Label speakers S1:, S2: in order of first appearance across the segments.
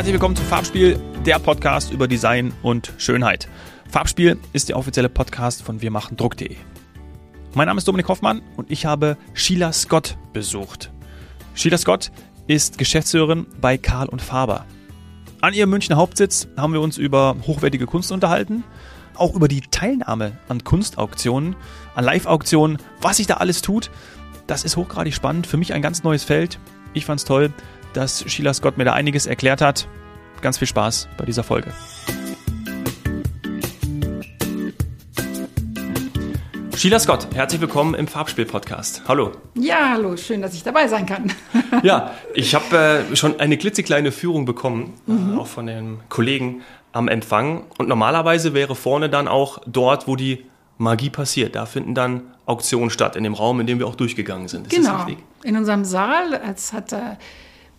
S1: Herzlich willkommen zu Farbspiel, der Podcast über Design und Schönheit. Farbspiel ist der offizielle Podcast von Wir machen Druck.de. Mein Name ist Dominik Hoffmann und ich habe Sheila Scott besucht. Sheila Scott ist Geschäftsführerin bei Karl und Faber. An ihrem Münchner Hauptsitz haben wir uns über hochwertige Kunst unterhalten, auch über die Teilnahme an Kunstauktionen, an Live-Auktionen, was sich da alles tut. Das ist hochgradig spannend, für mich ein ganz neues Feld. Ich fand's toll, dass Sheila Scott mir da einiges erklärt hat. Ganz viel Spaß bei dieser Folge. Sheila Scott, herzlich willkommen im Farbspiel-Podcast. Hallo.
S2: Ja, hallo, schön, dass ich dabei sein kann.
S1: ja, ich habe äh, schon eine klitzekleine Führung bekommen, mhm. äh, auch von den Kollegen am Empfang. Und normalerweise wäre vorne dann auch dort, wo die Magie passiert. Da finden dann Auktionen statt, in dem Raum, in dem wir auch durchgegangen sind.
S2: Ist genau, in unserem Saal. Es hat äh,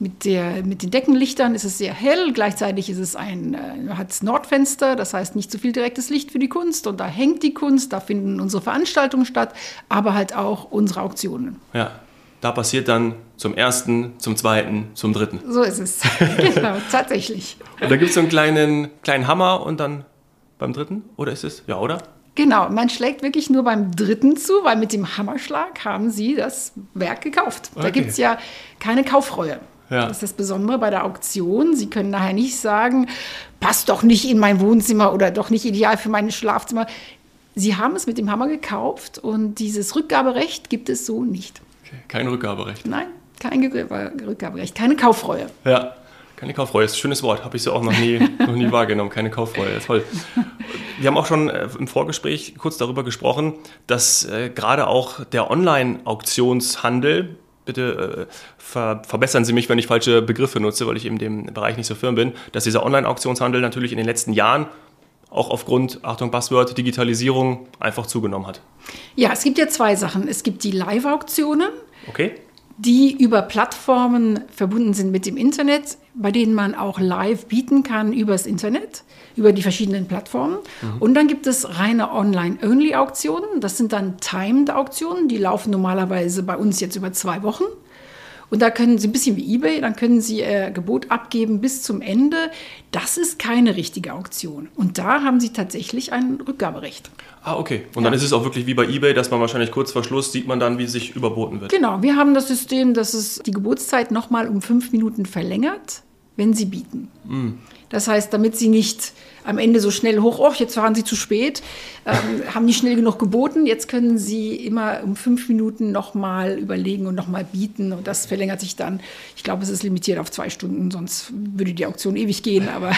S2: mit, der, mit den Deckenlichtern ist es sehr hell, gleichzeitig ist es ein, äh, hat es Nordfenster, das heißt nicht zu so viel direktes Licht für die Kunst und da hängt die Kunst, da finden unsere Veranstaltungen statt, aber halt auch unsere Auktionen.
S1: Ja, da passiert dann zum ersten, zum zweiten, zum dritten.
S2: So ist es, genau, tatsächlich.
S1: Und da gibt es so einen kleinen, kleinen Hammer und dann beim dritten, oder ist es, ja, oder?
S2: Genau, man schlägt wirklich nur beim dritten zu, weil mit dem Hammerschlag haben sie das Werk gekauft. Okay. Da gibt es ja keine Kaufreue. Ja. Das ist das Besondere bei der Auktion. Sie können nachher nicht sagen, passt doch nicht in mein Wohnzimmer oder doch nicht ideal für mein Schlafzimmer. Sie haben es mit dem Hammer gekauft und dieses Rückgaberecht gibt es so nicht.
S1: Okay. Kein Rückgaberecht?
S2: Nein, kein Rückgaberecht, keine Kaufreue.
S1: Ja, keine Kaufreue, ist ein schönes Wort, habe ich so auch noch nie, noch nie wahrgenommen. Keine Kaufreue, toll. Wir haben auch schon äh, im Vorgespräch kurz darüber gesprochen, dass äh, gerade auch der Online-Auktionshandel bitte äh, ver verbessern Sie mich, wenn ich falsche Begriffe nutze, weil ich in dem Bereich nicht so firm bin, dass dieser Online-Auktionshandel natürlich in den letzten Jahren auch aufgrund, Achtung, Passwort, Digitalisierung einfach zugenommen hat.
S2: Ja, es gibt ja zwei Sachen. Es gibt die Live-Auktionen.
S1: Okay
S2: die über Plattformen verbunden sind mit dem Internet, bei denen man auch live bieten kann übers Internet, über die verschiedenen Plattformen. Mhm. Und dann gibt es reine Online-Only-Auktionen. Das sind dann Timed-Auktionen, die laufen normalerweise bei uns jetzt über zwei Wochen. Und da können Sie ein bisschen wie eBay, dann können Sie Ihr äh, Gebot abgeben bis zum Ende. Das ist keine richtige Auktion. Und da haben Sie tatsächlich ein Rückgaberecht.
S1: Ah, okay. Und ja. dann ist es auch wirklich wie bei eBay, dass man wahrscheinlich kurz vor Schluss sieht man dann, wie sich überboten wird.
S2: Genau, wir haben das System, dass es die Gebotszeit nochmal um fünf Minuten verlängert, wenn Sie bieten. Mhm. Das heißt, damit Sie nicht am Ende so schnell hoch, oh, jetzt waren Sie zu spät, ähm, haben nicht schnell genug geboten, jetzt können Sie immer um fünf Minuten nochmal überlegen und nochmal bieten und das verlängert sich dann. Ich glaube, es ist limitiert auf zwei Stunden, sonst würde die Auktion ewig gehen. Aber ja.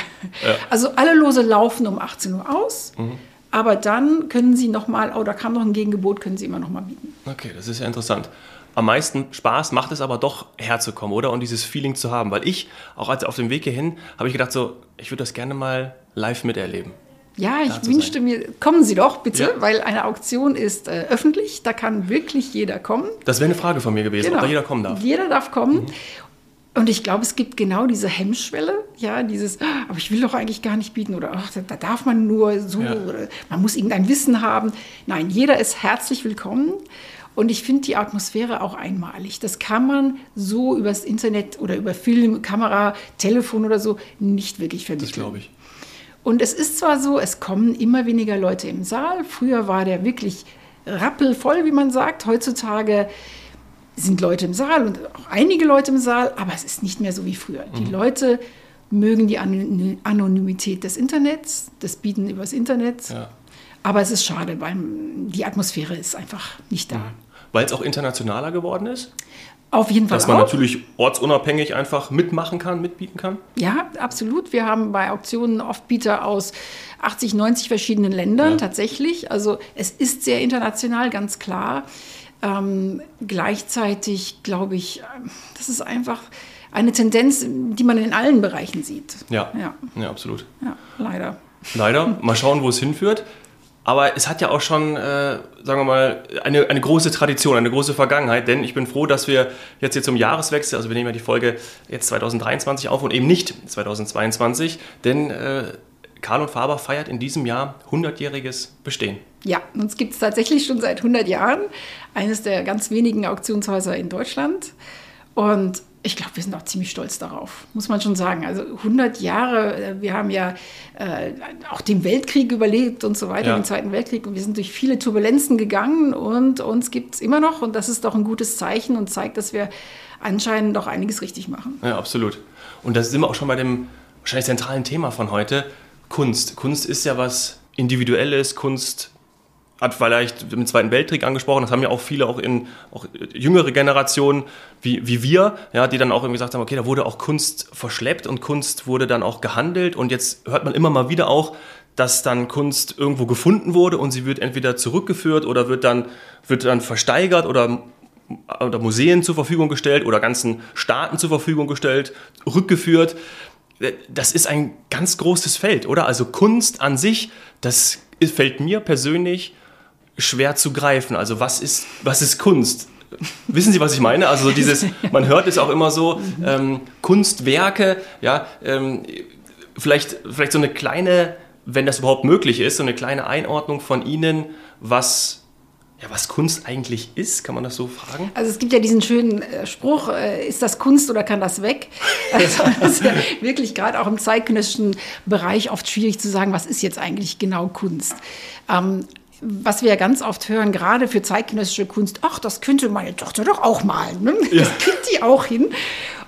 S2: also alle Lose laufen um 18 Uhr aus. Mhm. Aber dann können Sie nochmal, oh, da kam noch ein Gegengebot, können Sie immer nochmal bieten.
S1: Okay, das ist ja interessant am meisten Spaß macht es aber doch herzukommen, oder? Und dieses Feeling zu haben. Weil ich, auch als auf dem Weg hierhin, habe ich gedacht, so, ich würde das gerne mal live miterleben.
S2: Ja, ich wünschte sein. mir, kommen Sie doch bitte, ja. weil eine Auktion ist äh, öffentlich, da kann wirklich jeder kommen.
S1: Das wäre eine Frage von mir gewesen, genau. ob da jeder kommen darf.
S2: Jeder darf kommen. Mhm. Und ich glaube, es gibt genau diese Hemmschwelle, ja, dieses, ah, aber ich will doch eigentlich gar nicht bieten oder ach, da darf man nur so, ja. man muss irgendein Wissen haben. Nein, jeder ist herzlich willkommen. Und ich finde die Atmosphäre auch einmalig. Das kann man so übers Internet oder über Film, Kamera, Telefon oder so nicht wirklich vermitteln. Das
S1: glaube ich.
S2: Und es ist zwar so, es kommen immer weniger Leute im Saal. Früher war der wirklich rappelvoll, wie man sagt. Heutzutage sind Leute im Saal und auch einige Leute im Saal, aber es ist nicht mehr so wie früher. Mhm. Die Leute mögen die Anonymität des Internets, das Bieten übers Internet. Ja. Aber es ist schade, weil die Atmosphäre ist einfach nicht da. Mhm.
S1: Weil es auch internationaler geworden ist?
S2: Auf jeden Fall.
S1: Dass man auch. natürlich ortsunabhängig einfach mitmachen kann, mitbieten kann?
S2: Ja, absolut. Wir haben bei Auktionen oft Bieter aus 80, 90 verschiedenen Ländern ja. tatsächlich. Also es ist sehr international, ganz klar. Ähm, gleichzeitig glaube ich, das ist einfach eine Tendenz, die man in allen Bereichen sieht.
S1: Ja, ja, ja absolut.
S2: Ja, leider.
S1: Leider. Mal schauen, wo es hinführt. Aber es hat ja auch schon, äh, sagen wir mal, eine, eine große Tradition, eine große Vergangenheit, denn ich bin froh, dass wir jetzt hier zum Jahreswechsel, also wir nehmen ja die Folge jetzt 2023 auf und eben nicht 2022, denn äh, Karl und Faber feiert in diesem Jahr 100-jähriges Bestehen.
S2: Ja, uns gibt es tatsächlich schon seit 100 Jahren, eines der ganz wenigen Auktionshäuser in Deutschland. Und ich glaube, wir sind auch ziemlich stolz darauf, muss man schon sagen. Also 100 Jahre, äh, wir haben ja äh, auch den Weltkrieg überlebt und so weiter, ja. den Zweiten Weltkrieg. Und wir sind durch viele Turbulenzen gegangen und uns gibt es immer noch. Und das ist doch ein gutes Zeichen und zeigt, dass wir anscheinend doch einiges richtig machen.
S1: Ja, absolut. Und da sind wir auch schon bei dem wahrscheinlich zentralen Thema von heute, Kunst. Kunst ist ja was Individuelles, Kunst hat vielleicht den Zweiten Weltkrieg angesprochen, das haben ja auch viele auch in auch jüngere Generationen wie, wie wir, ja, die dann auch irgendwie gesagt haben, okay, da wurde auch Kunst verschleppt und Kunst wurde dann auch gehandelt und jetzt hört man immer mal wieder auch, dass dann Kunst irgendwo gefunden wurde und sie wird entweder zurückgeführt oder wird dann, wird dann versteigert oder, oder Museen zur Verfügung gestellt oder ganzen Staaten zur Verfügung gestellt, rückgeführt. Das ist ein ganz großes Feld, oder? Also Kunst an sich, das fällt mir persönlich schwer zu greifen. Also was ist, was ist Kunst? Wissen Sie, was ich meine? Also dieses, man hört es auch immer so, ähm, Kunstwerke, ja, ähm, vielleicht, vielleicht so eine kleine, wenn das überhaupt möglich ist, so eine kleine Einordnung von Ihnen, was ja, was Kunst eigentlich ist, kann man das so fragen?
S2: Also es gibt ja diesen schönen äh, Spruch, äh, ist das Kunst oder kann das weg? Also das ist ja wirklich gerade auch im zeitgenössischen Bereich oft schwierig zu sagen, was ist jetzt eigentlich genau Kunst. Ähm, was wir ja ganz oft hören, gerade für zeitgenössische Kunst, ach, das könnte meine Tochter doch auch malen. Ne? Ja. Das kriegt die auch hin.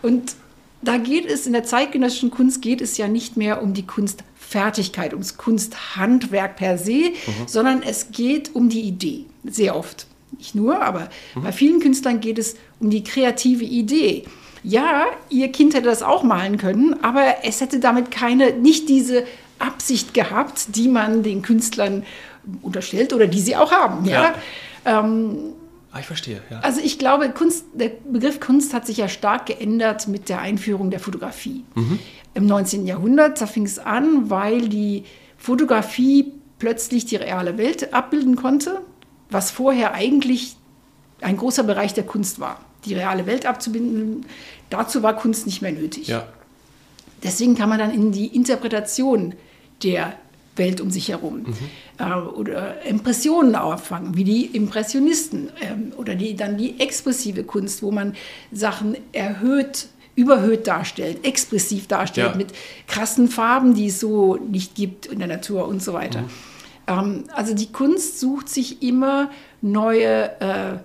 S2: Und da geht es, in der zeitgenössischen Kunst geht es ja nicht mehr um die Kunstfertigkeit, ums Kunsthandwerk per se, mhm. sondern es geht um die Idee. Sehr oft. Nicht nur, aber mhm. bei vielen Künstlern geht es um die kreative Idee. Ja, ihr Kind hätte das auch malen können, aber es hätte damit keine, nicht diese Absicht gehabt, die man den Künstlern unterstellt oder die sie auch haben. Ja. ja. Ähm,
S1: ah, ich verstehe. Ja.
S2: Also ich glaube, Kunst, der Begriff Kunst hat sich ja stark geändert mit der Einführung der Fotografie. Mhm. Im 19. Jahrhundert, da fing es an, weil die Fotografie plötzlich die reale Welt abbilden konnte, was vorher eigentlich ein großer Bereich der Kunst war. Die reale Welt abzubinden, dazu war Kunst nicht mehr nötig. Ja. Deswegen kann man dann in die Interpretation der Welt um sich herum. Mhm. Äh, oder Impressionen auffangen, wie die Impressionisten ähm, oder die, dann die expressive Kunst, wo man Sachen erhöht, überhöht darstellt, expressiv darstellt, ja. mit krassen Farben, die es so nicht gibt in der Natur und so weiter. Mhm. Ähm, also die Kunst sucht sich immer neue äh,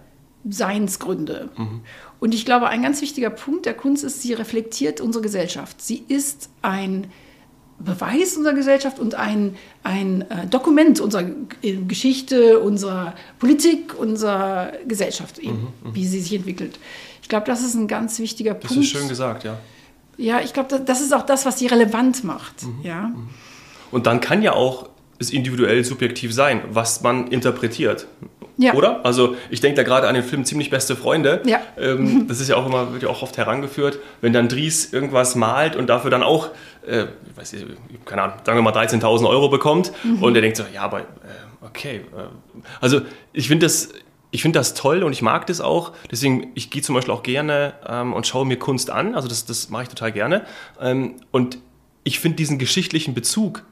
S2: Seinsgründe. Mhm. Und ich glaube, ein ganz wichtiger Punkt der Kunst ist, sie reflektiert unsere Gesellschaft. Sie ist ein Beweis unserer Gesellschaft und ein, ein äh, Dokument unserer äh, Geschichte, unserer Politik, unserer Gesellschaft, eben, mhm, mhm, wie sie sich entwickelt. Ich glaube, das ist ein ganz wichtiger
S1: das
S2: Punkt.
S1: Das ist schön gesagt, ja.
S2: Ja, ich glaube, das, ist auch das, was sie relevant macht. Mhm, ja. Mhm.
S1: Und dann kann ja auch es individuell subjektiv sein, was man interpretiert. Ja. Oder? Also ich denke da gerade an den Film Ziemlich beste Freunde. Ja. Ähm, das ist ja auch immer, wird ja auch oft herangeführt, wenn dann Dries irgendwas malt und dafür dann auch, äh, weiß ich, keine Ahnung, sagen wir mal 13.000 Euro bekommt mhm. und er denkt so, ja, aber äh, okay. Äh, also ich finde das, ich finde das toll und ich mag das auch. Deswegen, ich gehe zum Beispiel auch gerne ähm, und schaue mir Kunst an. Also das, das mache ich total gerne. Ähm, und ich finde diesen geschichtlichen Bezug,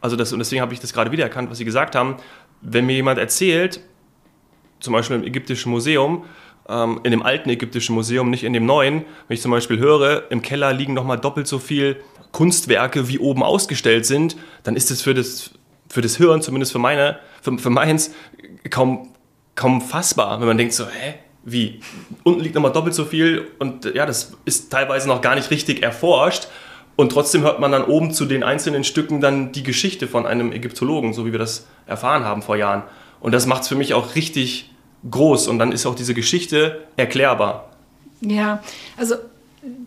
S1: also das, und deswegen habe ich das gerade wieder erkannt, was Sie gesagt haben, wenn mir jemand erzählt, zum Beispiel im ägyptischen Museum, ähm, in dem alten ägyptischen Museum, nicht in dem neuen, wenn ich zum Beispiel höre, im Keller liegen nochmal doppelt so viel Kunstwerke, wie oben ausgestellt sind, dann ist das für das, für das Hirn, zumindest für, meine, für, für meins, kaum, kaum fassbar, wenn man denkt so, hä, wie? Unten liegt nochmal doppelt so viel und ja, das ist teilweise noch gar nicht richtig erforscht. Und trotzdem hört man dann oben zu den einzelnen Stücken dann die Geschichte von einem Ägyptologen, so wie wir das erfahren haben vor Jahren. Und das macht es für mich auch richtig groß und dann ist auch diese Geschichte erklärbar.
S2: Ja, also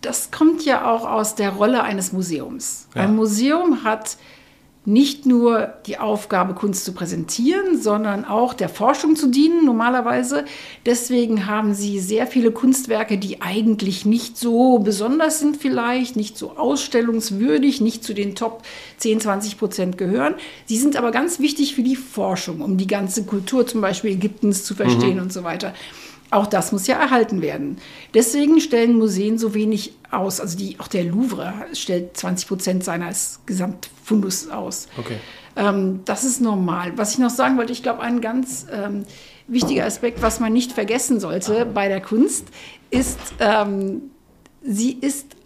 S2: das kommt ja auch aus der Rolle eines Museums. Ja. Ein Museum hat nicht nur die Aufgabe, Kunst zu präsentieren, sondern auch der Forschung zu dienen, normalerweise. Deswegen haben sie sehr viele Kunstwerke, die eigentlich nicht so besonders sind vielleicht, nicht so ausstellungswürdig, nicht zu den Top 10, 20 Prozent gehören. Sie sind aber ganz wichtig für die Forschung, um die ganze Kultur zum Beispiel Ägyptens zu verstehen mhm. und so weiter. Auch das muss ja erhalten werden. Deswegen stellen Museen so wenig aus. Also die, auch der Louvre stellt 20 Prozent seines Gesamtfundus aus. Okay. Ähm, das ist normal. Was ich noch sagen wollte, ich glaube, ein ganz ähm, wichtiger Aspekt, was man nicht vergessen sollte bei der Kunst, ist, ähm, sie ist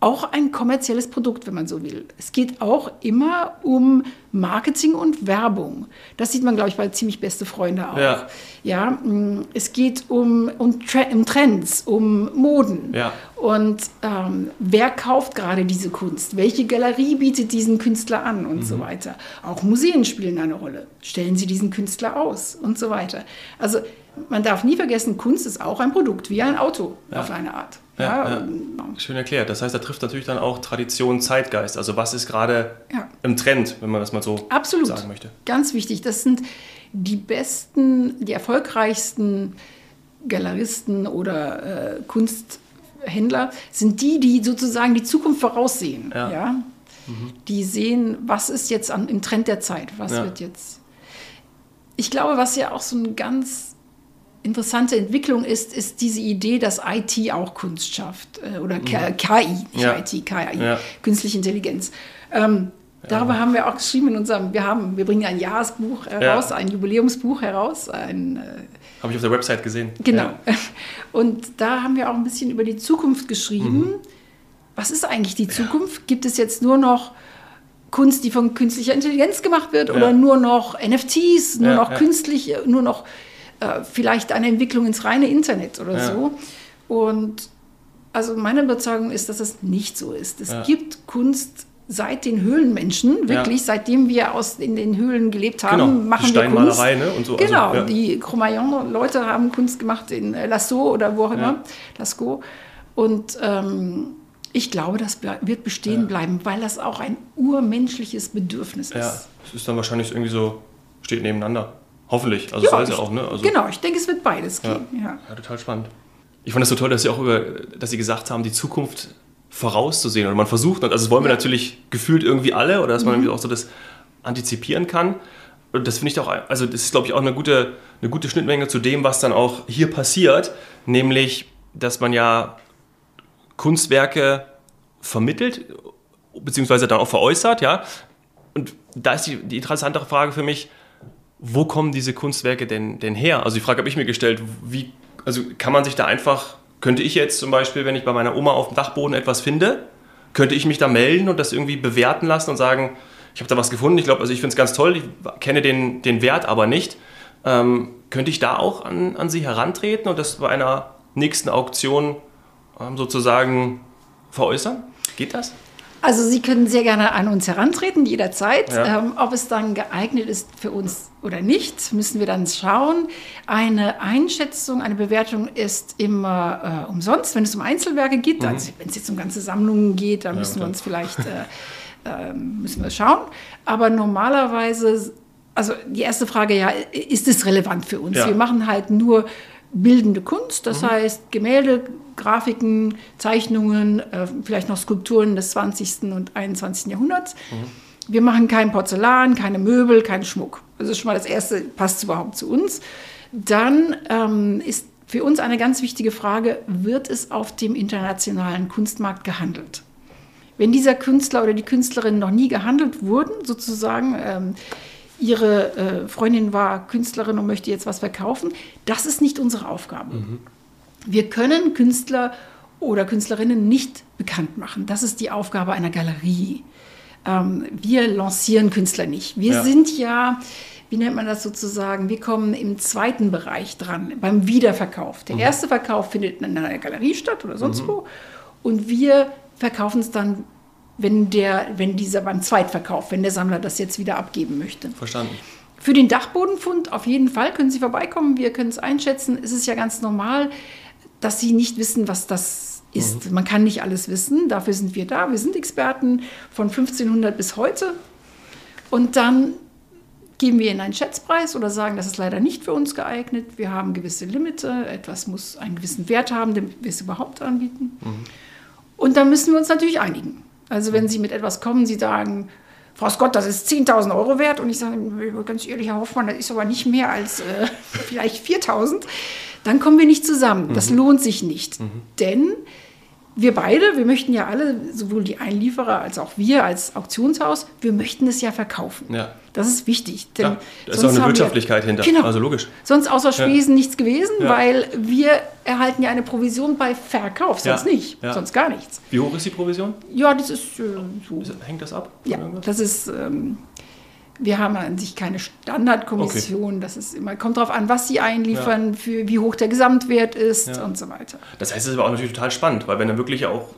S2: auch ein kommerzielles Produkt, wenn man so will. Es geht auch immer um Marketing und Werbung. Das sieht man, glaube ich, bei ziemlich beste Freunde auch. Ja. ja mm, es geht um, um, um Trends, um Moden. Ja. Und ähm, wer kauft gerade diese Kunst? Welche Galerie bietet diesen Künstler an und mhm. so weiter? Auch Museen spielen eine Rolle. Stellen sie diesen Künstler aus und so weiter. Also man darf nie vergessen, Kunst ist auch ein Produkt, wie ein Auto ja. auf eine Art.
S1: Ja, ja, Schön erklärt. Das heißt, da trifft natürlich dann auch Tradition, Zeitgeist. Also was ist gerade im Trend, wenn man das mal so
S2: Absolut.
S1: sagen möchte.
S2: Ganz wichtig. Das sind die besten, die erfolgreichsten Galeristen oder äh, Kunsthändler, sind die, die sozusagen die Zukunft voraussehen. Ja. ja? Mhm. Die sehen, was ist jetzt an, im Trend der Zeit, was wird jetzt. Ich glaube, was ja auch so ein ganz interessante Entwicklung ist, ist diese Idee, dass IT auch Kunst schafft. Äh, oder KI, nicht ja. IT, KI, ja. künstliche Intelligenz. Ähm, darüber haben wir auch geschrieben in unserem, wir haben, wir bringen ein Jahresbuch heraus, ein Jubiläumsbuch heraus. Ein, äh,
S1: Habe ich auf der Website gesehen.
S2: Genau. Und da haben wir auch ein bisschen über die Zukunft geschrieben. Mhm. Was ist eigentlich die Zukunft? Gibt es jetzt nur noch Kunst, die von künstlicher Intelligenz gemacht wird, oder nur noch NFTs, nur noch künstlich, nur noch äh, vielleicht eine Entwicklung ins reine Internet oder ja. so. Und also meine Überzeugung ist, dass es nicht so ist. Es ja. gibt Kunst seit den Höhlenmenschen, wirklich, ja. seitdem wir aus in den Höhlen gelebt haben,
S1: genau. machen die Steinmalerei, wir Kunst. Ne? Und so.
S2: Also, genau, also, ja. die Cro-Magnon-Leute haben Kunst gemacht in äh, Lascaux oder wo auch immer, ja. Lascaux. Und ähm, ich glaube, das wird bestehen bleiben, weil das auch ein urmenschliches Bedürfnis ist. Ja,
S1: es ist dann wahrscheinlich irgendwie so, steht nebeneinander. Hoffentlich. Also ja, soll es ja auch, ne? Also,
S2: genau, ich denke, es wird beides gehen. Ja.
S1: ja. total spannend. Ich fand es so toll, dass Sie auch über, dass Sie gesagt haben, die Zukunft vorauszusehen. Oder man versucht, also das wollen wir natürlich gefühlt irgendwie alle, oder dass man mhm. auch so das antizipieren kann. Und das finde ich auch, also das ist, glaube ich, auch eine gute, eine gute Schnittmenge zu dem, was dann auch hier passiert, nämlich, dass man ja Kunstwerke vermittelt, beziehungsweise dann auch veräußert, ja. Und da ist die, die interessantere Frage für mich, wo kommen diese Kunstwerke denn, denn her? Also die Frage habe ich mir gestellt, wie, also kann man sich da einfach, könnte ich jetzt zum Beispiel, wenn ich bei meiner Oma auf dem Dachboden etwas finde, könnte ich mich da melden und das irgendwie bewerten lassen und sagen, ich habe da was gefunden, ich glaube, also ich finde es ganz toll, ich kenne den, den Wert aber nicht. Ähm, könnte ich da auch an, an Sie herantreten und das bei einer nächsten Auktion ähm, sozusagen veräußern? Geht das?
S2: Also Sie können sehr gerne an uns herantreten, jederzeit. Ja. Ähm, ob es dann geeignet ist für uns oder nicht, müssen wir dann schauen. Eine Einschätzung, eine Bewertung ist immer äh, umsonst, wenn es um Einzelwerke geht. Mhm. Also, wenn es jetzt um ganze Sammlungen geht, dann ja, müssen wir uns vielleicht äh, äh, müssen wir schauen. Aber normalerweise, also die erste Frage, ja, ist es relevant für uns? Ja. Wir machen halt nur bildende Kunst, das mhm. heißt Gemälde, Grafiken, Zeichnungen, äh, vielleicht noch Skulpturen des 20. und 21. Jahrhunderts. Mhm. Wir machen kein Porzellan, keine Möbel, keinen Schmuck. Das ist schon mal das Erste, passt überhaupt zu uns. Dann ähm, ist für uns eine ganz wichtige Frage, wird es auf dem internationalen Kunstmarkt gehandelt? Wenn dieser Künstler oder die Künstlerin noch nie gehandelt wurden, sozusagen, ähm, ihre äh, Freundin war Künstlerin und möchte jetzt was verkaufen. Das ist nicht unsere Aufgabe. Mhm. Wir können Künstler oder Künstlerinnen nicht bekannt machen. Das ist die Aufgabe einer Galerie. Ähm, wir lancieren Künstler nicht. Wir ja. sind ja, wie nennt man das sozusagen, wir kommen im zweiten Bereich dran, beim Wiederverkauf. Der mhm. erste Verkauf findet in einer Galerie statt oder sonst mhm. wo. Und wir verkaufen es dann wenn, der, wenn dieser beim Zweitverkauf, wenn der Sammler das jetzt wieder abgeben möchte.
S1: Verstanden.
S2: Für den Dachbodenfund auf jeden Fall können Sie vorbeikommen. Wir können es einschätzen. Es ist ja ganz normal, dass Sie nicht wissen, was das ist. Mhm. Man kann nicht alles wissen. Dafür sind wir da. Wir sind Experten von 1500 bis heute. Und dann geben wir Ihnen einen Schätzpreis oder sagen, das ist leider nicht für uns geeignet. Wir haben gewisse Limite. Etwas muss einen gewissen Wert haben, damit wir es überhaupt anbieten. Mhm. Und dann müssen wir uns natürlich einigen. Also wenn Sie mit etwas kommen, Sie sagen, Frau Scott, das ist 10.000 Euro wert. Und ich sage, ganz ehrlich, Herr Hoffmann, das ist aber nicht mehr als äh, vielleicht 4.000. Dann kommen wir nicht zusammen. Das mhm. lohnt sich nicht. Mhm. Denn wir beide, wir möchten ja alle, sowohl die Einlieferer als auch wir als Auktionshaus, wir möchten es ja verkaufen.
S1: Ja.
S2: Das ist wichtig. Denn
S1: Klar, da ist auch eine Wirtschaftlichkeit
S2: wir,
S1: hinter.
S2: Genau.
S1: Also logisch.
S2: Sonst außer Spesen nichts gewesen,
S1: Ja.
S2: weil wir erhalten ja eine Provision bei Verkauf, sonst
S1: Ja.
S2: nicht,
S1: Ja.
S2: sonst gar nichts.
S1: Wie hoch ist die Provision?
S2: Ja, das ist äh, so.
S1: Hängt das ab?
S2: Ja, das ist, ähm, wir haben an sich keine Standardkommission. Das ist immer, kommt darauf an, was sie einliefern, für wie hoch der Gesamtwert ist
S1: Ja.
S2: und so weiter.
S1: Das heißt, es ist aber auch natürlich total spannend, weil wenn dann wirklich auch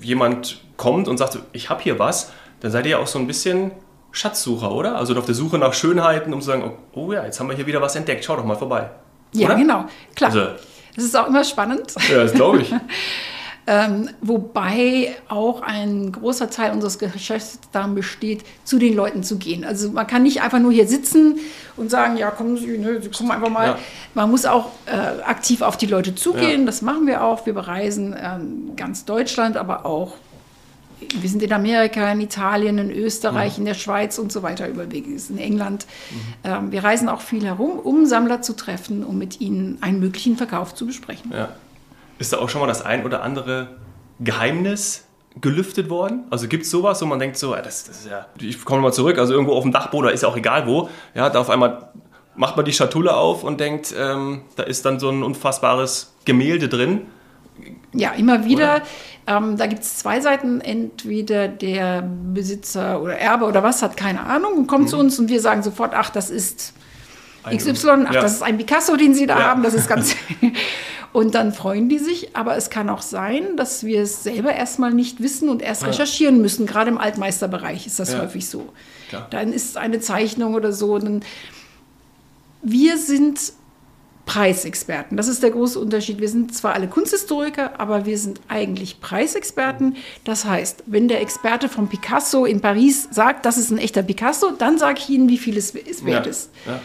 S1: jemand kommt und sagt, ich habe hier was, dann seid ihr ja auch so ein bisschen Schatzsucher, oder? Also auf der Suche nach Schönheiten, um zu sagen, oh, oh ja, jetzt haben wir hier wieder was entdeckt, schau doch mal vorbei.
S2: Ja,
S1: Oder?
S2: genau, klar.
S1: Also-
S2: das ist auch immer spannend.
S1: Ja, das glaube ich.
S2: Ähm, wobei auch ein großer Teil unseres Geschäfts darin besteht, zu den Leuten zu gehen. Also man kann nicht einfach nur hier sitzen und sagen, ja, kommen Sie, ne, Sie kommen einfach mal.
S1: Ja.
S2: Man muss auch äh, aktiv auf die Leute zugehen.
S1: Ja.
S2: Das machen wir auch. Wir bereisen ähm, ganz Deutschland, aber auch wir sind in Amerika, in Italien, in Österreich, in der Schweiz und so weiter überwegs, in England. Ähm, wir reisen auch viel herum, um Sammler zu treffen, um mit ihnen einen möglichen Verkauf zu besprechen.
S1: Ja. Ist da auch schon mal das ein oder andere Geheimnis gelüftet worden? Also gibt es sowas, wo man denkt so, das, das ist ja, ich komme mal zurück, also irgendwo auf dem Dachboden, ist ja auch egal wo, ja, da auf einmal macht man die Schatulle auf und denkt, ähm, da ist dann so ein unfassbares Gemälde drin.
S2: Ja, immer wieder. Ähm, da gibt es zwei Seiten. Entweder der Besitzer oder Erbe oder was hat keine Ahnung und kommt zu uns und wir sagen sofort, ach, das ist XY, ach,
S1: Ja.
S2: das ist ein Picasso, den Sie da
S1: Ja.
S2: haben, das ist ganz. und dann freuen die sich, aber es kann auch sein, dass wir es selber erstmal nicht wissen und erst recherchieren müssen. Gerade im Altmeisterbereich ist das
S1: Ja.
S2: häufig so.
S1: Klar.
S2: Dann ist eine Zeichnung oder so. Wir sind Preisexperten. Das ist der große Unterschied. Wir sind zwar alle Kunsthistoriker, aber wir sind eigentlich Preisexperten. Das heißt, wenn der Experte von Picasso in Paris sagt, das ist ein echter Picasso, dann sage ich Ihnen, wie viel es wert
S1: ja.
S2: ist.
S1: Ja.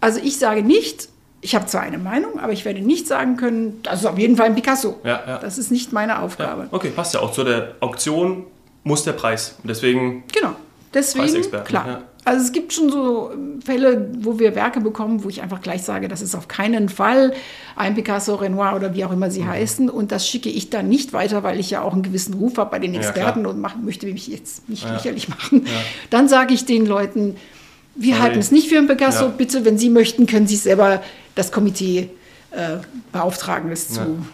S2: Also ich sage nicht, ich habe zwar eine Meinung, aber ich werde nicht sagen können, das ist auf jeden Fall ein Picasso.
S1: Ja, ja.
S2: Das ist nicht meine Aufgabe.
S1: Ja. Okay, passt ja auch zu der Auktion muss der Preis. Und deswegen,
S2: Genau. Deswegen, klar.
S1: ja.
S2: Also es gibt schon so Fälle, wo wir Werke bekommen, wo ich einfach gleich sage, das ist auf keinen Fall ein Picasso, Renoir oder wie auch immer sie
S1: Mhm.
S2: heißen. Und das schicke ich dann nicht weiter, weil ich ja auch einen gewissen Ruf habe bei den
S1: Ja,
S2: Experten
S1: klar.
S2: und mach, möchte mich jetzt nicht
S1: Ja.
S2: lächerlich machen. Dann sage ich den Leuten, wir
S1: Sorry.
S2: halten es nicht für ein Picasso.
S1: Ja.
S2: Bitte, wenn Sie möchten, können Sie selber das Komitee äh, beauftragen, es
S1: Ja.
S2: zu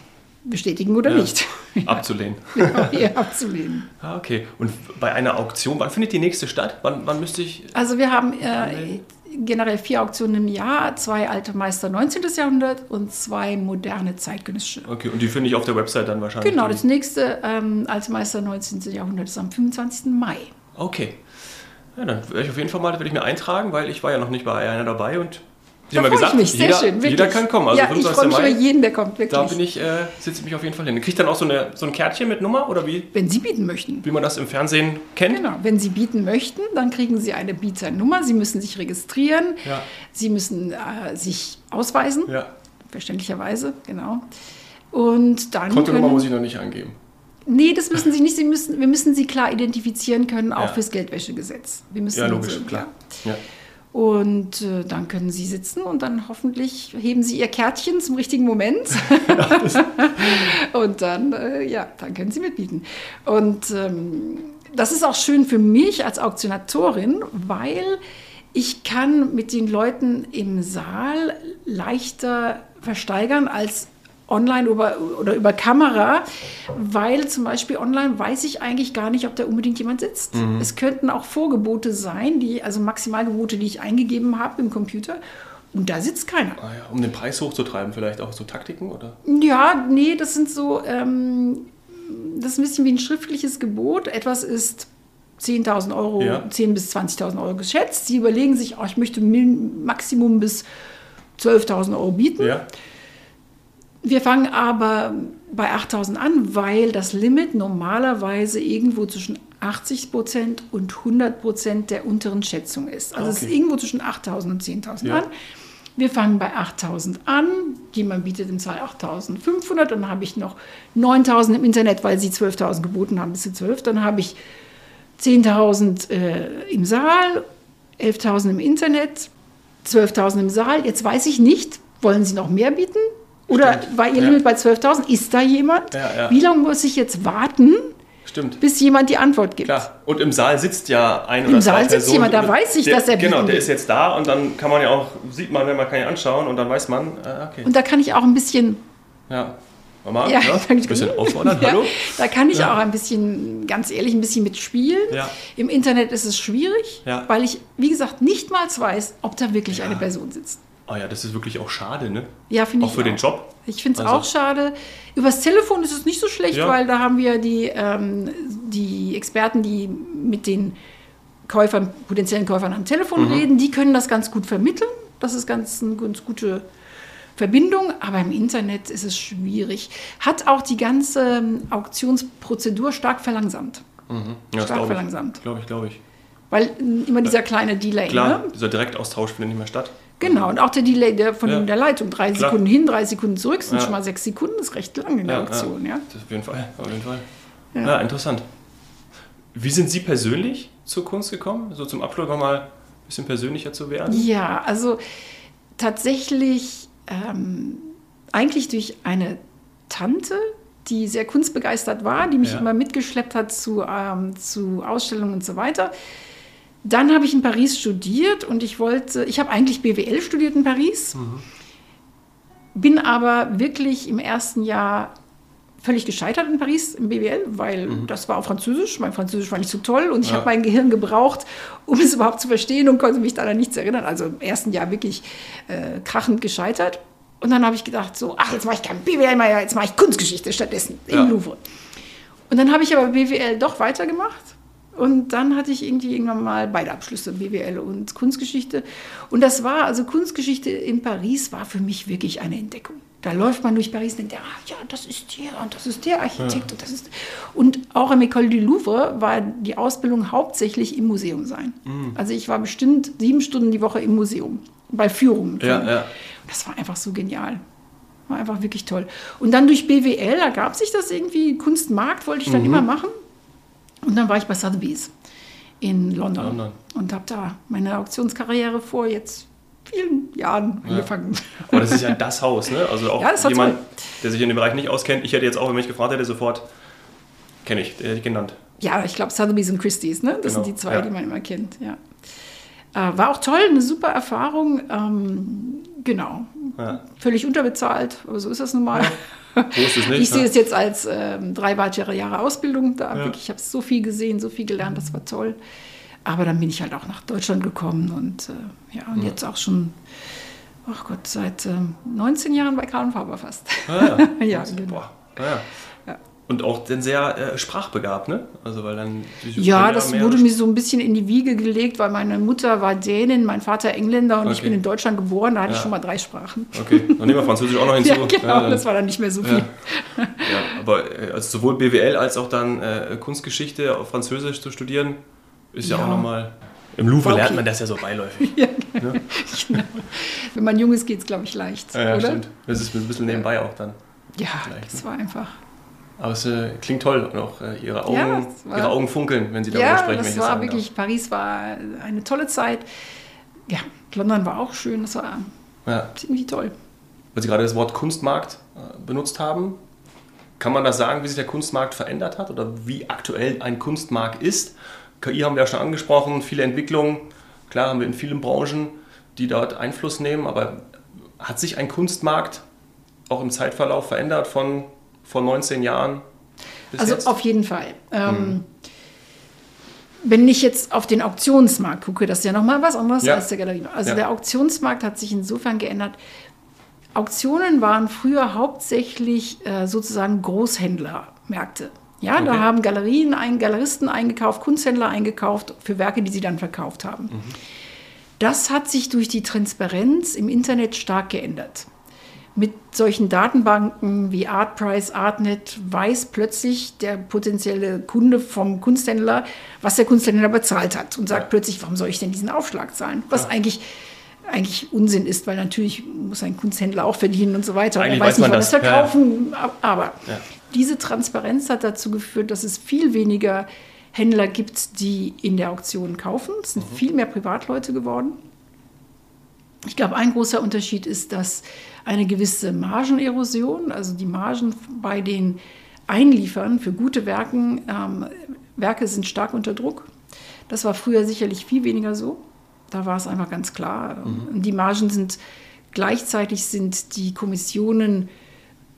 S2: bestätigen oder
S1: Ja.
S2: nicht.
S1: abzulehnen.
S2: Hier abzulehnen.
S1: Ah, okay. Und bei einer Auktion, wann findet die nächste statt? Wann, wann müsste ich.
S2: Also wir haben äh, generell vier Auktionen im Jahr, zwei alte Meister 19. Jahrhundert und zwei moderne zeitgenössische.
S1: Okay, und die finde ich auf der Website dann wahrscheinlich.
S2: Genau, das nächste ähm, alte Meister 19. Jahrhundert ist am 25. Mai.
S1: Okay. Ja, dann werde ich auf jeden Fall mal werde ich mir eintragen, weil ich war ja noch nicht bei einer dabei und
S2: Da freue
S1: gesagt,
S2: ich mich, sehr
S1: jeder,
S2: schön. Wirklich.
S1: jeder kann kommen. Also
S2: ja, ich
S1: 25.
S2: freue mich über jeden, der kommt, wirklich.
S1: da bin ich, äh, sitze ich mich auf jeden Fall hin. Kriegt dann auch so, eine, so ein Kärtchen mit Nummer oder wie,
S2: Wenn Sie bieten möchten.
S1: wie man das im Fernsehen kennt?
S2: Genau, wenn Sie bieten möchten, dann kriegen Sie eine Bieternummer. Sie müssen sich registrieren.
S1: Ja.
S2: Sie müssen äh, sich ausweisen,
S1: Ja.
S2: verständlicherweise, genau. Und dann
S1: Kontonummer
S2: können,
S1: muss ich noch nicht angeben.
S2: Nee, das müssen Sie nicht. Sie müssen, wir müssen Sie klar identifizieren können, auch
S1: Ja.
S2: fürs Geldwäschegesetz. Wir müssen
S1: Ja, logisch,
S2: so,
S1: klar. Ja.
S2: Und äh, dann können Sie sitzen und dann hoffentlich heben Sie Ihr Kärtchen zum richtigen Moment. und dann, äh, ja, dann können Sie mitbieten. Und ähm, das ist auch schön für mich als Auktionatorin, weil ich kann mit den Leuten im Saal leichter versteigern als online über, oder über Kamera, weil zum Beispiel online weiß ich eigentlich gar nicht, ob da unbedingt jemand sitzt. Es könnten auch Vorgebote sein, die, also Maximalgebote, die ich eingegeben habe im Computer. Und da sitzt keiner.
S1: Ah, ja. Um den Preis hochzutreiben, vielleicht auch so Taktiken oder?
S2: Ja, nee, das sind so, ähm, das ist ein bisschen wie ein schriftliches Gebot. Etwas ist 10.000 Euro,
S1: Ja.
S2: 10.000 bis 20.000 Euro geschätzt. Sie überlegen sich, oh, ich möchte Maximum bis 12.000 Euro bieten.
S1: Ja.
S2: Wir fangen aber bei 8000 an, weil das Limit normalerweise irgendwo zwischen 80 Prozent und 100 Prozent der unteren Schätzung ist. Also es ist
S1: Okay.
S2: irgendwo zwischen 8000 und 10.000
S1: Ja.
S2: an. Wir fangen bei 8000 an. Jemand bietet im Zahl 8500. Dann habe ich noch 9000 im Internet, weil sie 12.000 geboten haben bis zu 12. Dann habe ich 10.000 äh, im Saal, 11.000 im Internet, 12.000 im Saal. Jetzt weiß ich nicht, wollen Sie noch mehr bieten Oder
S1: Stimmt.
S2: war ihr
S1: Ja.
S2: Limit bei 12.000? Ist da jemand?
S1: Ja.
S2: Wie lange muss ich jetzt warten,
S1: Stimmt.
S2: bis jemand die Antwort gibt?
S1: Klar. Und im Saal sitzt ja ein
S2: Im
S1: oder zwei
S2: Saal sitzt
S1: Personen.
S2: jemand, da weiß ich,
S1: der,
S2: dass er
S1: Genau, der ist jetzt da und dann kann man ja auch, sieht man, wenn man kann ja anschauen und dann weiß man, äh, okay.
S2: Und da kann ich auch ein bisschen
S1: ja. Mama,
S2: Ja,
S1: ja,
S2: ein
S1: bisschen auffordern,
S2: ja,
S1: hallo?
S2: Da kann ich
S1: Ja.
S2: auch ein bisschen, ganz ehrlich, ein bisschen mitspielen.
S1: Ja.
S2: Im Internet ist es schwierig, weil ich, wie gesagt, nicht mal weiß, ob da wirklich eine Person sitzt.
S1: Oh ja, das ist wirklich auch schade, ne?
S2: Ja, finde
S1: Auch
S2: ich
S1: für den Job.
S2: Ich finde es
S1: Also-
S2: auch schade. Übers Telefon ist es nicht so schlecht,
S1: Ja.
S2: weil da haben wir die, ähm, die Experten, die mit den Käufern, potenziellen Käufern am Telefon
S1: Mhm.
S2: reden, die können das ganz gut vermitteln. Das ist ganz eine ganz gute Verbindung, aber im Internet ist es schwierig. Hat auch die ganze ähm, Auktionsprozedur stark verlangsamt.
S1: Ja, das
S2: Stark
S1: glaube ich.
S2: verlangsamt.
S1: Glaube ich, glaube ich.
S2: Weil äh, immer dieser kleine Delay.
S1: Klar,
S2: Ne?
S1: dieser Direktaustausch findet nicht mehr statt.
S2: Genau, und auch der Delay der von
S1: Ja.
S2: der Leitung. Drei
S1: Klar.
S2: Sekunden hin, drei Sekunden zurück, sind
S1: Ja.
S2: schon mal sechs Sekunden, ist recht lang in der Auktion. Ja.
S1: Das auf jeden Fall, auf jeden Fall. Ja. interessant. Wie sind Sie persönlich zur Kunst gekommen? So zum Abschluss nochmal ein bisschen persönlicher zu werden?
S2: Ja, also tatsächlich ähm, eigentlich durch eine Tante, die sehr kunstbegeistert war, die mich
S1: Ja.
S2: immer mitgeschleppt hat zu, ähm, zu Ausstellungen und so weiter. Dann habe ich in Paris studiert und ich wollte, ich habe eigentlich BWL studiert in Paris, bin aber wirklich im ersten Jahr völlig gescheitert in Paris im BWL, weil das war auf Französisch. Mein Französisch war nicht so toll und ich
S1: Ja.
S2: habe mein Gehirn gebraucht, um es überhaupt zu verstehen und konnte mich daran an nichts erinnern. Also im ersten Jahr wirklich äh, krachend gescheitert. Und dann habe ich gedacht, so, ach, jetzt mache ich kein BWL mehr, jetzt mache ich Kunstgeschichte stattdessen
S1: Ja.
S2: im Louvre. Und dann habe ich aber BWL doch weitergemacht. Und dann hatte ich irgendwie irgendwann mal beide Abschlüsse, BWL und Kunstgeschichte. Und das war, also Kunstgeschichte in Paris war für mich wirklich eine Entdeckung. Da läuft man durch Paris und denkt, ah, ja, das ist der und das ist der Architekt und das ist. Und auch im École du Louvre war die Ausbildung hauptsächlich im Museum sein.
S1: Mhm.
S2: Also ich war bestimmt sieben Stunden die Woche im Museum, bei Führungen.
S1: Ja, ja.
S2: Das war einfach so genial. War einfach wirklich toll. Und dann durch BWL ergab sich das irgendwie. Kunstmarkt wollte ich
S1: Mhm.
S2: dann immer machen. Und dann war ich bei Sotheby's in London,
S1: London.
S2: und habe da meine Auktionskarriere vor jetzt vielen Jahren angefangen.
S1: Aber das ist ja das Haus, ne? Also auch
S2: Ja,
S1: jemand,
S2: toll.
S1: der sich in dem Bereich nicht auskennt. Ich hätte jetzt auch, wenn mich gefragt hätte, sofort, kenne ich, hätte ich genannt.
S2: Ja, ich glaube Sotheby's und Christie's, ne? Das
S1: Genau,
S2: sind die zwei,
S1: ja.
S2: die man immer kennt, ja. Äh, war auch toll, eine super Erfahrung. Ähm, genau.
S1: Ja.
S2: Völlig unterbezahlt, aber so ist das nun mal.
S1: So ist es nicht.
S2: Ich sehe
S1: ne?
S2: es jetzt als ähm, drei weitere Jahre Ausbildung. Da
S1: Ja.
S2: wirklich, ich habe so viel gesehen, so viel gelernt, das war toll. Aber dann bin ich halt auch nach Deutschland gekommen und äh, ja, und jetzt auch schon, ach Gott, seit ähm, 19 Jahren bei Karl und Faber fast.
S1: Ah, ja.
S2: Ja, genau.
S1: Boah. Ah, ja.
S2: Ja.
S1: Und auch dann sehr äh, sprachbegabt, ne? Also weil dann
S2: Ja, das wurde mir so ein bisschen in die Wiege gelegt, weil meine Mutter war Dänin, mein Vater Engländer und ich
S1: Okay.
S2: bin in Deutschland geboren, da hatte ich
S1: Ja.
S2: schon mal drei Sprachen.
S1: Okay, dann nehmen wir Französisch auch noch hinzu.
S2: Ja, genau,
S1: Ja,
S2: das war dann nicht mehr so viel.
S1: Ja. Aber äh, also sowohl BWL als auch dann äh, Kunstgeschichte auf Französisch zu studieren, ist ja, auch nochmal. Im Louvre
S2: okay.
S1: lernt man das ja so beiläufig.
S2: Ja, genau. Wenn man jung ist, geht es, glaube ich, leicht.
S1: Ja, ja,
S2: oder?
S1: stimmt. Das ist ein bisschen nebenbei auch dann.
S2: Ja,
S1: Vielleicht,
S2: das war einfach.
S1: Aber es äh, klingt toll und auch äh, ihre, Augen,
S2: Ja, war-
S1: ihre Augen funkeln, wenn sie darüber
S2: Ja,
S1: sprechen. wenn
S2: das war wirklich, Paris war eine tolle Zeit. Ja, London war auch schön, das war
S1: Darf. Ja.
S2: ziemlich toll.
S1: Weil Sie gerade das Wort Kunstmarkt äh, benutzt haben, kann man das sagen, wie sich der Kunstmarkt verändert hat oder wie aktuell ein Kunstmarkt ist? KI haben wir ja schon angesprochen, viele Entwicklungen. Klar haben wir in vielen Branchen, die dort Einfluss nehmen, aber hat sich ein Kunstmarkt auch im Zeitverlauf verändert von vor 19 Jahren
S2: Also
S1: jetzt?
S2: auf jeden Fall. Ähm, Wenn ich jetzt auf den Auktionsmarkt gucke, das ist ja nochmal was anderes
S1: Ja.
S2: als der Galerie. Also
S1: Ja.
S2: der Auktionsmarkt hat sich insofern geändert. Auktionen waren früher hauptsächlich äh, sozusagen Großhändlermärkte. Ja, da
S1: Okay.
S2: haben Galerien, ein, Galeristen eingekauft, Kunsthändler eingekauft für Werke, die sie dann verkauft haben. Das hat sich durch die Transparenz im Internet stark geändert. Mit solchen Datenbanken wie Artprice, Artnet weiß plötzlich der potenzielle Kunde vom Kunsthändler, was der Kunsthändler bezahlt hat und sagt
S1: Ja.
S2: plötzlich, warum soll ich denn diesen Aufschlag zahlen? Was eigentlich, eigentlich Unsinn ist, weil natürlich muss ein Kunsthändler auch verdienen und so weiter.
S1: Eigentlich
S2: er weiß
S1: weiß
S2: nicht,
S1: man
S2: wann
S1: das,
S2: das
S1: ja.
S2: verkaufen. Aber
S1: Ja.
S2: diese Transparenz hat dazu geführt, dass es viel weniger Händler gibt, die in der Auktion kaufen. Es sind viel mehr Privatleute geworden. Ich glaube, ein großer Unterschied ist, dass eine gewisse Margenerosion, also die Margen bei den Einliefern für gute Werken, ähm, Werke sind stark unter Druck. Das war früher sicherlich viel weniger so. Da war es einfach ganz klar. Mhm. Die Margen sind gleichzeitig sind die Kommissionen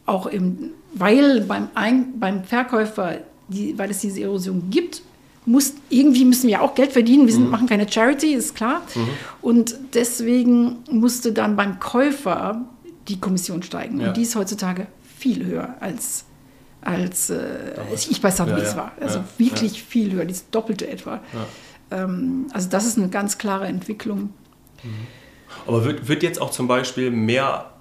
S2: auch im, weil beim, Ein, beim Verkäufer, die, weil es diese Erosion gibt, muss, irgendwie müssen wir auch Geld verdienen. Wir sind, mhm. machen keine Charity, ist klar. Mhm. Und deswegen musste dann beim Käufer die Kommission steigen. Ja. Und die ist heutzutage viel höher als, als äh, ich bei Sotheby's ja, ja. war. Also wirklich viel höher, das Doppelte etwa. Ähm, also das ist eine ganz klare Entwicklung.
S1: Mhm. Aber wird, wird jetzt auch zum Beispiel mehr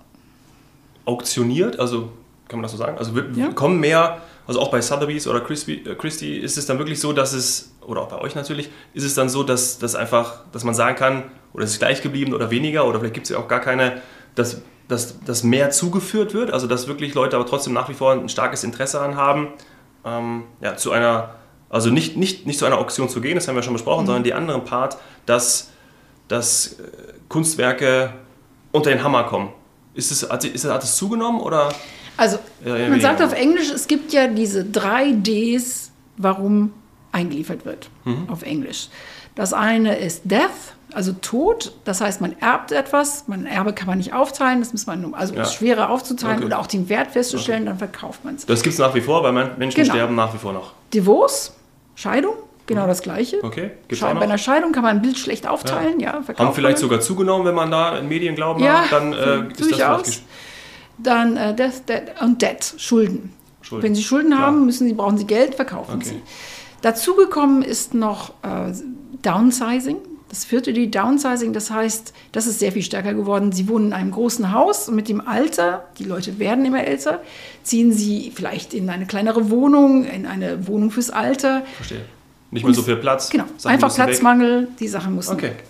S1: auktioniert? Also kann man das so sagen? Also wird, kommen mehr also auch bei Sotheby's oder Christie, äh, Christie ist es dann wirklich so, dass es, oder auch bei euch natürlich, ist es dann so, dass, dass einfach, dass man sagen kann, oder es ist gleich geblieben oder weniger, oder vielleicht gibt es ja auch gar keine, dass, dass, dass mehr zugeführt wird, also dass wirklich Leute aber trotzdem nach wie vor ein starkes Interesse daran haben, ähm, ja, zu einer, also nicht, nicht, nicht zu einer Auktion zu gehen, das haben wir schon besprochen, mhm. sondern die anderen Part, dass, dass äh, Kunstwerke unter den Hammer kommen. Ist es, hat, ist, hat es zugenommen oder?
S2: Also ja, man sagt auf Englisch, es gibt ja diese drei Ds, warum eingeliefert wird mhm. auf Englisch. Das eine ist Death, also Tod. Das heißt, man erbt etwas, man Erbe kann man nicht aufteilen, das muss man, also ja. ist schwerer aufzuteilen okay. oder auch den Wert festzustellen, okay. dann verkauft man es.
S1: Das gibt es nach wie vor, weil Menschen genau. sterben nach wie vor noch.
S2: Divorce, Scheidung, genau mhm. das Gleiche.
S1: Okay.
S2: Gibt's Bei einer Scheidung kann man ein Bild schlecht aufteilen, ja.
S1: ja Haben vielleicht sogar zugenommen, wenn man da in Medien glauben ja, hat, dann äh,
S2: ist das dann äh, Death, Debt und Debt, Schulden. Schulden. Wenn Sie Schulden Klar. haben, müssen Sie, brauchen Sie Geld, verkaufen okay. Sie. Dazugekommen ist noch äh, Downsizing. Das vierte, die Downsizing, das heißt, das ist sehr viel stärker geworden. Sie wohnen in einem großen Haus und mit dem Alter, die Leute werden immer älter, ziehen sie vielleicht in eine kleinere Wohnung, in eine Wohnung fürs Alter.
S1: Verstehe. Nicht mehr so viel Platz.
S2: Genau, Sachen einfach Platzmangel, weg. die Sachen mussten okay. weg.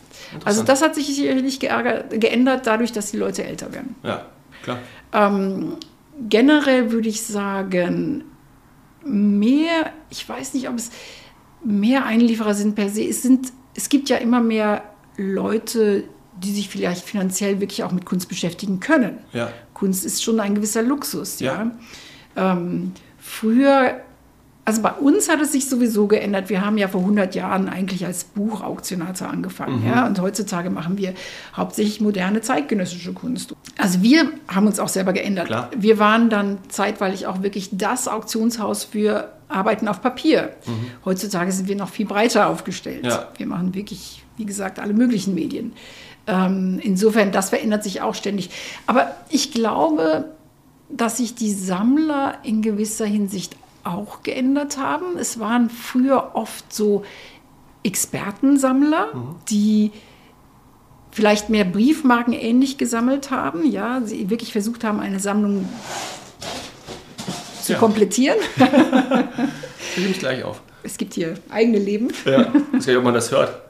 S2: Also das hat sich sicherlich geändert dadurch, dass die Leute älter werden.
S1: Ja, klar.
S2: Ähm, generell würde ich sagen, mehr, ich weiß nicht, ob es mehr Einlieferer sind per se. Es, sind, es gibt ja immer mehr Leute, die sich vielleicht finanziell wirklich auch mit Kunst beschäftigen können.
S1: Ja.
S2: Kunst ist schon ein gewisser Luxus. Ja. ja. Ähm, früher also bei uns hat es sich sowieso geändert. Wir haben ja vor 100 Jahren eigentlich als Buchauktionator angefangen. Mhm. Ja? Und heutzutage machen wir hauptsächlich moderne zeitgenössische Kunst. Also wir haben uns auch selber geändert.
S1: Klar.
S2: Wir waren dann zeitweilig auch wirklich das Auktionshaus für Arbeiten auf Papier. Mhm. Heutzutage sind wir noch viel breiter aufgestellt.
S1: Ja.
S2: Wir machen wirklich, wie gesagt, alle möglichen Medien. Ähm, insofern, das verändert sich auch ständig. Aber ich glaube, dass sich die Sammler in gewisser Hinsicht auch geändert haben. Es waren früher oft so Expertensammler, mhm. die vielleicht mehr Briefmarken ähnlich gesammelt haben, ja, sie wirklich versucht haben, eine Sammlung zu ja. komplettieren.
S1: Ich nehme es gleich auf.
S2: Es gibt hier eigene Leben.
S1: Ja, ich weiß gar nicht, ob man das hört.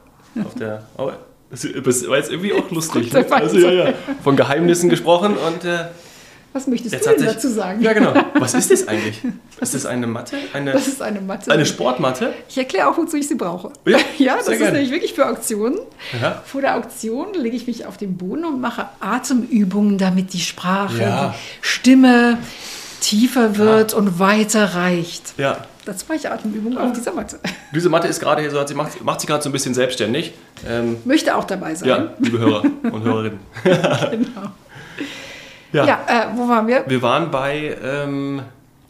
S1: Auf der, oh, das war jetzt irgendwie auch lustig. Ne? Also, ja, ja. Von Geheimnissen gesprochen und äh,
S2: was möchtest Jetzt du denn dazu sagen?
S1: Ja, genau. Was ist das eigentlich? Ist das eine Matte? Eine,
S2: das ist eine Matte.
S1: Eine Sportmatte?
S2: Ich erkläre auch, wozu ich sie brauche.
S1: Ja,
S2: ja das ist gerne. nämlich wirklich für Auktionen. Ja. Vor der Auktion lege ich mich auf den Boden und mache Atemübungen, damit die Sprache, ja. die Stimme tiefer wird und weiter reicht.
S1: Ja.
S2: Das mache ich Atemübungen auf dieser Matte.
S1: Diese Matte ist gerade hier so, sie macht, macht sie gerade so ein bisschen selbstständig.
S2: Ähm, Möchte auch dabei sein.
S1: Ja, liebe Hörer und Hörerinnen. genau.
S2: Ja, ja äh, wo waren wir?
S1: Wir waren bei... Ähm,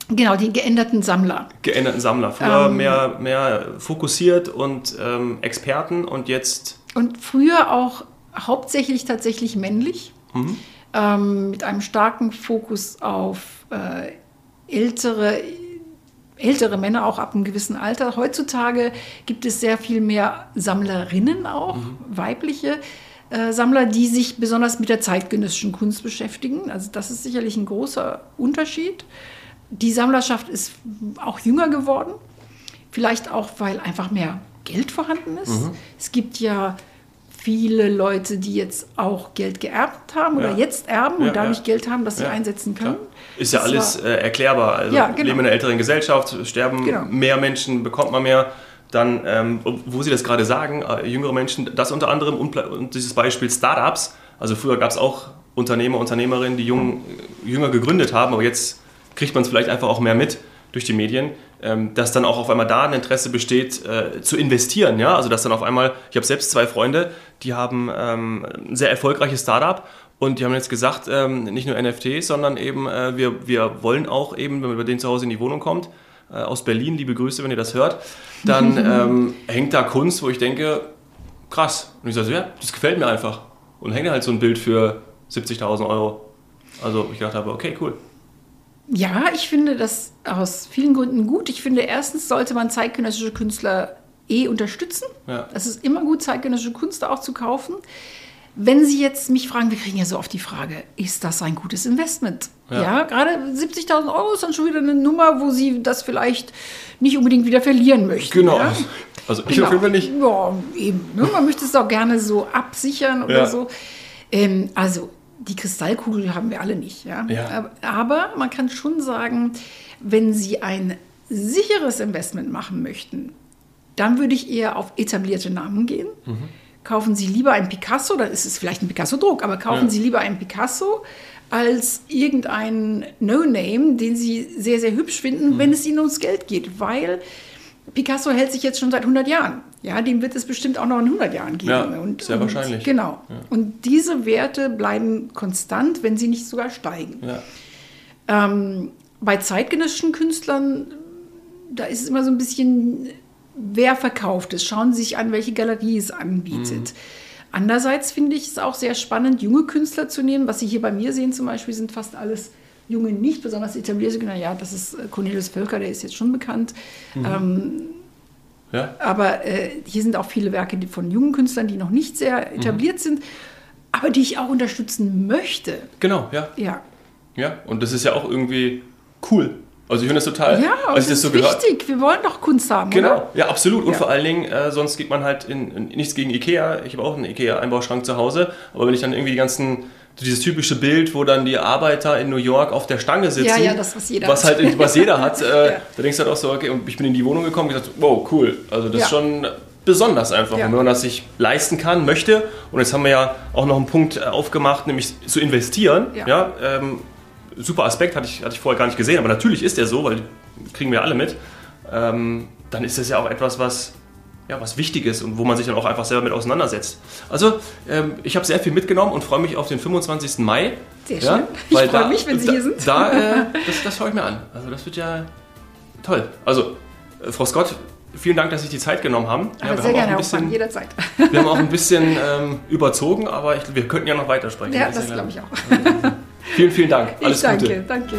S2: Genau, die geänderten Sammler.
S1: Geänderten Sammler. Früher ähm, mehr, mehr fokussiert und ähm, Experten und jetzt.
S2: Und früher auch hauptsächlich tatsächlich männlich, mhm. ähm, mit einem starken Fokus auf äh, ältere, ältere Männer, auch ab einem gewissen Alter. Heutzutage gibt es sehr viel mehr Sammlerinnen auch, mhm. weibliche. Äh, Sammler, die sich besonders mit der zeitgenössischen Kunst beschäftigen. Also das ist sicherlich ein großer Unterschied. Die Sammlerschaft ist auch jünger geworden, vielleicht auch, weil einfach mehr Geld vorhanden ist. Mhm. Es gibt ja viele Leute, die jetzt auch Geld geerbt haben oder ja. jetzt erben und ja, dadurch ja. Geld haben, das sie einsetzen können.
S1: Ist ja das alles war, äh, erklärbar. Also genau. leben in einer älteren Gesellschaft, sterben genau. mehr Menschen, bekommt man mehr dann, ähm, wo Sie das gerade sagen, äh, jüngere Menschen, das unter anderem und, und dieses Beispiel Startups, Also früher gab es auch Unternehmer, Unternehmerinnen, die jung, jünger gegründet haben, aber jetzt kriegt man es vielleicht einfach auch mehr mit durch die Medien, ähm, dass dann auch auf einmal da ein Interesse besteht, äh, zu investieren. Ja? Also dass dann auf einmal, ich habe selbst zwei Freunde, die haben ähm, ein sehr erfolgreiches Startup und die haben jetzt gesagt, ähm, nicht nur NFTs, sondern eben, äh, wir, wir wollen auch eben, wenn man bei denen zu Hause in die Wohnung kommt, aus Berlin, liebe Grüße, wenn ihr das hört, dann ähm, hängt da Kunst, wo ich denke, krass. Und ich sage so, ja, das gefällt mir einfach. Und hängt halt so ein Bild für 70.000 Euro. Also ich dachte aber, okay, cool.
S2: Ja, ich finde das aus vielen Gründen gut. Ich finde, erstens sollte man zeitgenössische Künstler eh unterstützen.
S1: Ja.
S2: Es ist immer gut, zeitgenössische Kunst auch zu kaufen. Wenn Sie jetzt mich fragen, wir kriegen ja so oft die Frage, ist das ein gutes Investment?
S1: Ja.
S2: Ja, gerade 70.000 Euro ist dann schon wieder eine Nummer, wo Sie das vielleicht nicht unbedingt wieder verlieren möchten.
S1: Genau.
S2: Ja?
S1: Also ich
S2: Genau.
S1: auf jeden Fall nicht.
S2: Ja, eben. Ne? Man möchte es auch gerne so absichern oder
S1: Ja.
S2: so. Ähm, also die Kristallkugel haben wir alle nicht. Ja?
S1: Ja.
S2: Aber man kann schon sagen, wenn Sie ein sicheres Investment machen möchten, dann würde ich eher auf etablierte Namen gehen.
S1: Mhm.
S2: Kaufen Sie lieber ein Picasso, dann ist es vielleicht ein Picasso-Druck, aber kaufen
S1: Ja.
S2: Sie lieber einen Picasso als irgendeinen No-Name, den Sie sehr, sehr hübsch finden,
S1: Mhm.
S2: wenn es Ihnen ums Geld geht. Weil Picasso hält sich jetzt schon seit 100 Jahren. Ja, dem wird es bestimmt auch noch in 100 Jahren geben.
S1: Ja,
S2: und,
S1: sehr
S2: und,
S1: wahrscheinlich.
S2: Genau. Und diese Werte bleiben konstant, wenn sie nicht sogar steigen.
S1: Ja.
S2: Ähm, bei zeitgenössischen Künstlern, da ist es immer so ein bisschen, wer verkauft es. Schauen Sie sich an, welche Galerie es anbietet. Andererseits finde ich es auch sehr spannend, junge Künstler zu nehmen. Was Sie hier bei mir sehen zum Beispiel, sind fast alles junge, nicht besonders etablierte Künstler. Ja, das ist äh, Cornelius Völker, der ist jetzt schon bekannt. Ähm,
S1: Ja.
S2: aber äh, hier sind auch viele Werke von jungen Künstlern, die noch nicht sehr etabliert sind, aber die ich auch unterstützen möchte.
S1: Genau, ja.
S2: Ja,
S1: Ja. Und das ist ja auch irgendwie cool. Also ich finde das total,
S2: ja
S1: als ich
S2: das
S1: so gehört
S2: wichtig. Wir wollen doch Kunst haben,
S1: Genau,
S2: oder?
S1: ja, absolut. Und
S2: Ja.
S1: vor allen Dingen, äh, sonst geht man halt in, in nichts gegen Ikea. Ich habe auch einen Ikea-Einbauschrank zu Hause. Aber wenn ich dann irgendwie die ganzen, dieses typische Bild, wo dann die Arbeiter in New York auf der Stange sitzen.
S2: Ja, ja, das, was jeder
S1: was
S2: hat.
S1: halt, was jeder hat. Äh,
S2: Ja.
S1: Da denkst du halt auch so, okay, und ich bin in die Wohnung gekommen und gesagt, wow, cool. Also das ist schon besonders einfach.
S2: Ja.
S1: Und wenn man das sich leisten kann, möchte, und jetzt haben wir ja auch noch einen Punkt äh, aufgemacht, nämlich zu investieren.
S2: Ja.
S1: Ja, ähm, super Aspekt, hatte ich, hatte ich vorher gar nicht gesehen, aber natürlich ist der so, weil kriegen wir alle mit. Ähm, dann ist das ja auch etwas, was, ja, was wichtig ist und wo man sich dann auch einfach selber mit auseinandersetzt. Also, ähm, ich habe sehr viel mitgenommen und freue mich auf den 25. Mai.
S2: Sehr schön. Ich freue mich, wenn Sie
S1: da,
S2: hier sind.
S1: Da, äh, das, das schaue ich mir an. Also, das wird ja toll. Also, äh, Frau Scott, vielen Dank, dass Sie sich die Zeit genommen haben. Ja,
S2: Aber
S1: wir,
S2: sehr
S1: haben auch
S2: gerne,
S1: ein
S2: Herr Hoffmann,
S1: bisschen,
S2: jederzeit.
S1: wir haben auch ein bisschen ähm, überzogen, aber ich, wir könnten ja noch weitersprechen.
S2: Ja, das
S1: klar.
S2: glaube ich auch.
S1: Vielen, vielen Dank. Alles
S2: ich danke,
S1: Gute.
S2: danke.